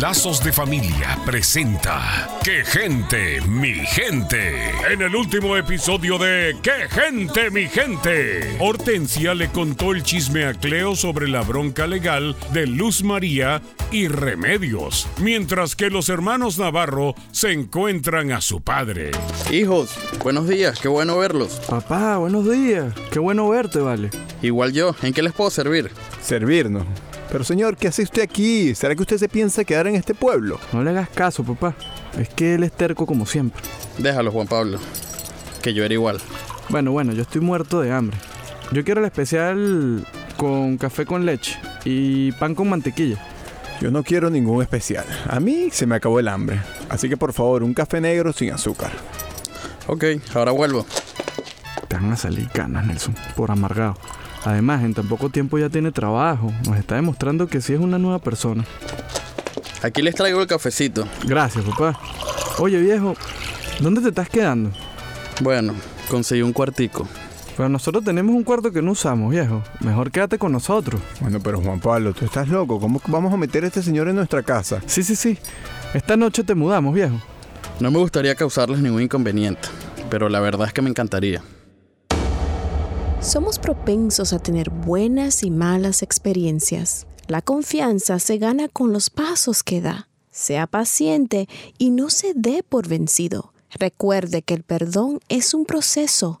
Lazos de Familia presenta ¡Qué gente, mi gente! En el último episodio de ¡Qué gente, mi gente! Hortensia le contó el chisme a Cleo sobre la bronca legal de Luz María y Remedios, mientras que los hermanos Navarro se encuentran a su padre. Hijos, buenos días, qué bueno verlos. Papá, buenos días. Qué bueno verte, vale. Igual yo, ¿en qué les puedo servir? Servirnos. Pero señor, ¿qué hace usted aquí? ¿Será que usted se piensa quedar en este pueblo? No le hagas caso, papá. Es que él es terco como siempre. Déjalo, Juan Pablo, que yo era igual. Bueno, bueno, yo estoy muerto de hambre. Yo quiero el especial con café con leche y pan con mantequilla. Yo no quiero ningún especial. A mí se me acabó el hambre. Así que por favor, un café negro sin azúcar. Ok, ahora vuelvo. Te van a salir canas, Nelson, por amargado. Además, en tan poco tiempo ya tiene trabajo. Nos está demostrando que sí es una nueva persona. Aquí les traigo el cafecito. Gracias, papá. Oye, viejo, ¿dónde te estás quedando? Bueno, conseguí un cuartico. Pero nosotros tenemos un cuarto que no usamos, viejo. Mejor quédate con nosotros. Bueno, pero Juan Pablo, tú estás loco. ¿Cómo vamos a meter a este señor en nuestra casa? Sí, sí, sí. Esta noche te mudamos, viejo. No me gustaría causarles ningún inconveniente, pero la verdad es que me encantaría. Somos propensos a tener buenas y malas experiencias. La confianza se gana con los pasos que da. Sea paciente y no se dé por vencido. Recuerde que el perdón es un proceso.